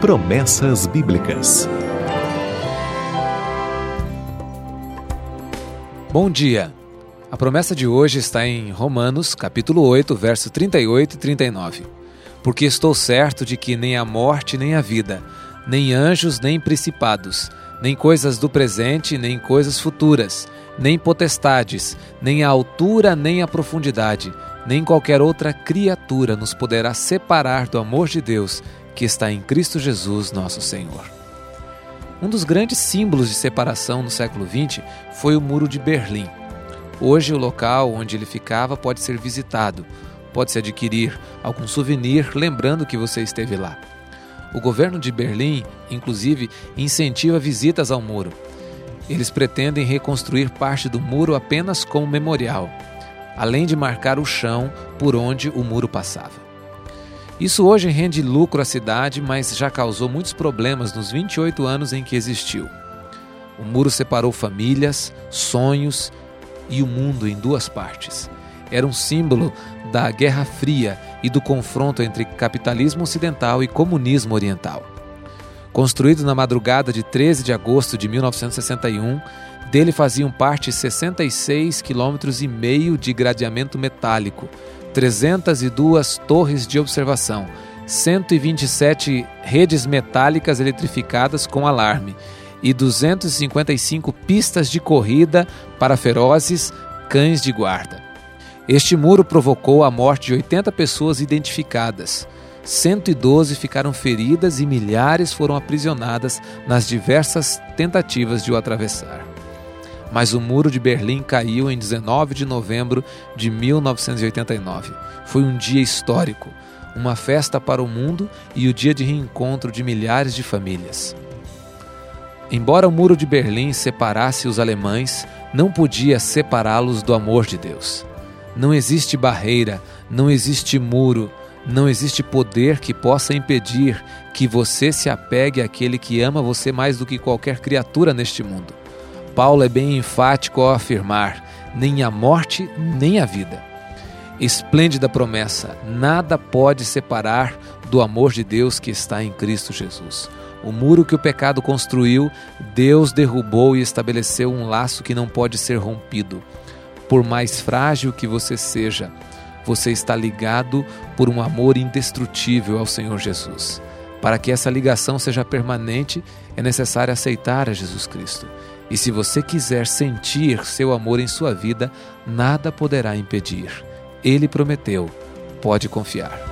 Promessas Bíblicas. Bom dia. A promessa de hoje está em Romanos, capítulo 8, verso 38 e 39. Porque estou certo de que nem a morte nem a vida, nem anjos nem principados, nem coisas do presente nem coisas futuras, nem potestades, nem a altura nem a profundidade, nem qualquer outra criatura nos poderá separar do amor de Deus que está em Cristo Jesus, nosso Senhor. Um dos grandes símbolos de separação no século XX foi o Muro de Berlim. Hoje, o local onde ele ficava pode ser visitado, pode-se adquirir algum souvenir lembrando que você esteve lá. O governo de Berlim, inclusive, incentiva visitas ao muro. Eles pretendem reconstruir parte do muro apenas como memorial, além de marcar o chão por onde o muro passava. Isso hoje rende lucro à cidade, mas já causou muitos problemas nos 28 anos em que existiu. O muro separou famílias, sonhos e o mundo em duas partes. Era um símbolo da Guerra Fria e do confronto entre capitalismo ocidental e comunismo oriental. Construído na madrugada de 13 de agosto de 1961, dele faziam parte 66,5 km de gradeamento metálico, 302 torres de observação, 127 redes metálicas eletrificadas com alarme e 255 pistas de corrida para ferozes cães de guarda. Este muro provocou a morte de 80 pessoas identificadas. 112 ficaram feridas e milhares foram aprisionadas nas diversas tentativas de o atravessar mas o Muro de Berlim caiu em 19 de novembro de 1989. Foi um dia histórico, uma festa para o mundo e o dia de reencontro de milhares de famílias. Embora o Muro de Berlim separasse os alemães, não podia separá-los do amor de Deus. Não existe barreira, não existe muro, não existe poder que possa impedir que você se apegue àquele que ama você mais do que qualquer criatura neste mundo. Paulo é bem enfático ao afirmar: nem a morte, nem a vida. Esplêndida promessa: nada pode separar do amor de Deus que está em Cristo Jesus. O muro que o pecado construiu, Deus derrubou e estabeleceu um laço que não pode ser rompido. Por mais frágil que você seja, você está ligado por um amor indestrutível ao Senhor Jesus. Para que essa ligação seja permanente, é necessário aceitar a Jesus Cristo. E se você quiser sentir seu amor em sua vida, nada poderá impedir. Ele prometeu, pode confiar.